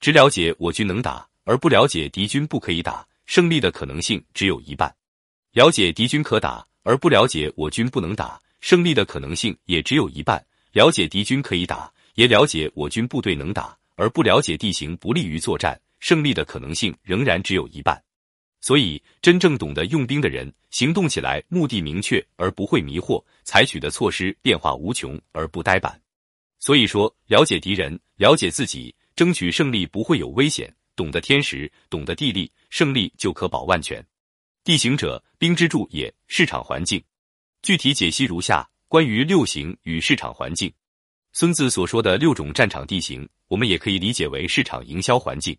只了解我军能打，而不了解敌军不可以打，胜利的可能性只有一半；了解敌军可打，而不了解我军不能打，胜利的可能性也只有一半；了解敌军可以打，也了解我军部队能打，而不了解地形不利于作战，胜利的可能性仍然只有一半。所以，真正懂得用兵的人，行动起来目的明确而不会迷惑，采取的措施变化无穷而不呆板。所以说，了解敌人，了解自己，争取胜利不会有危险。懂得天时，懂得地利，胜利就可保万全。地形者，兵之助也。市场环境，具体解析如下：关于六形与市场环境，孙子所说的六种战场地形，我们也可以理解为市场营销环境。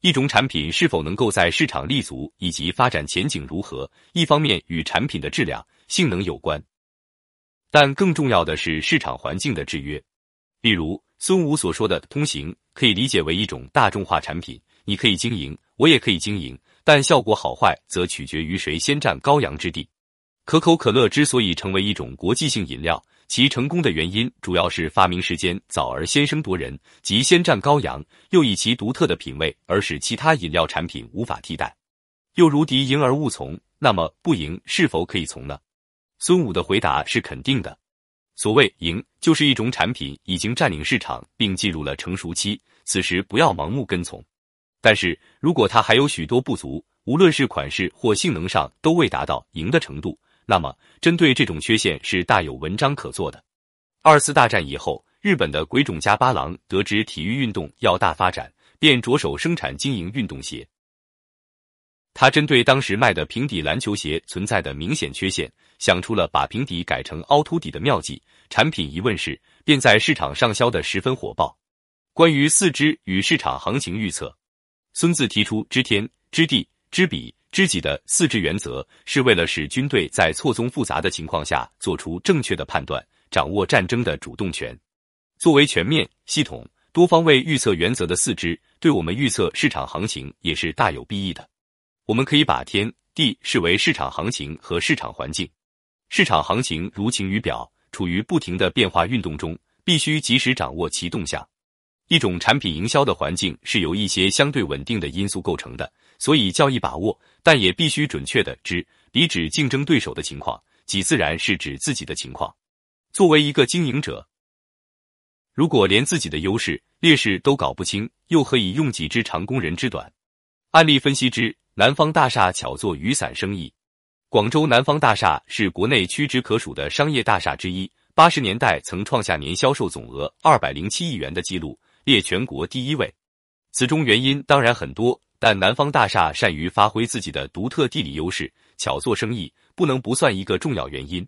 一种产品是否能够在市场立足，以及发展前景如何，一方面与产品的质量、性能有关，但更重要的是市场环境的制约。例如，孙武所说的通行，可以理解为一种大众化产品，你可以经营，我也可以经营，但效果好坏则取决于谁先占高阳之地。可口可乐之所以成为一种国际性饮料。其成功的原因主要是发明时间早而先声夺人，即先占羔羊，又以其独特的品味而使其他饮料产品无法替代。又如敌赢而勿从，那么不赢是否可以从呢？孙武的回答是肯定的。所谓赢，就是一种产品已经占领市场并进入了成熟期，此时不要盲目跟从。但是如果它还有许多不足，无论是款式或性能上都未达到赢的程度。那么，针对这种缺陷是大有文章可做的。二次大战以后，日本的鬼冢家八郎得知体育运动要大发展，便着手生产经营运动鞋。他针对当时卖的平底篮球鞋存在的明显缺陷，想出了把平底改成凹凸底的妙计。产品一问世，便在市场上销的十分火爆。关于四肢与市场行情预测，孙子提出知天、知地、知彼。知己的四治原则是为了使军队在错综复杂的情况下做出正确的判断，掌握战争的主动权。作为全面、系统、多方位预测原则的四肢，对我们预测市场行情也是大有裨益的。我们可以把天地视为市场行情和市场环境。市场行情如晴雨表，处于不停的变化运动中，必须及时掌握其动向。一种产品营销的环境是由一些相对稳定的因素构成的，所以较易把握，但也必须准确的知。比指竞争对手的情况，己自然是指自己的情况。作为一个经营者，如果连自己的优势劣势都搞不清，又何以用己之长攻人之短？案例分析之：南方大厦巧做雨伞生意。广州南方大厦是国内屈指可数的商业大厦之一，八十年代曾创下年销售总额二百零七亿元的记录。列全国第一位，此中原因当然很多，但南方大厦善于发挥自己的独特地理优势，巧做生意，不能不算一个重要原因。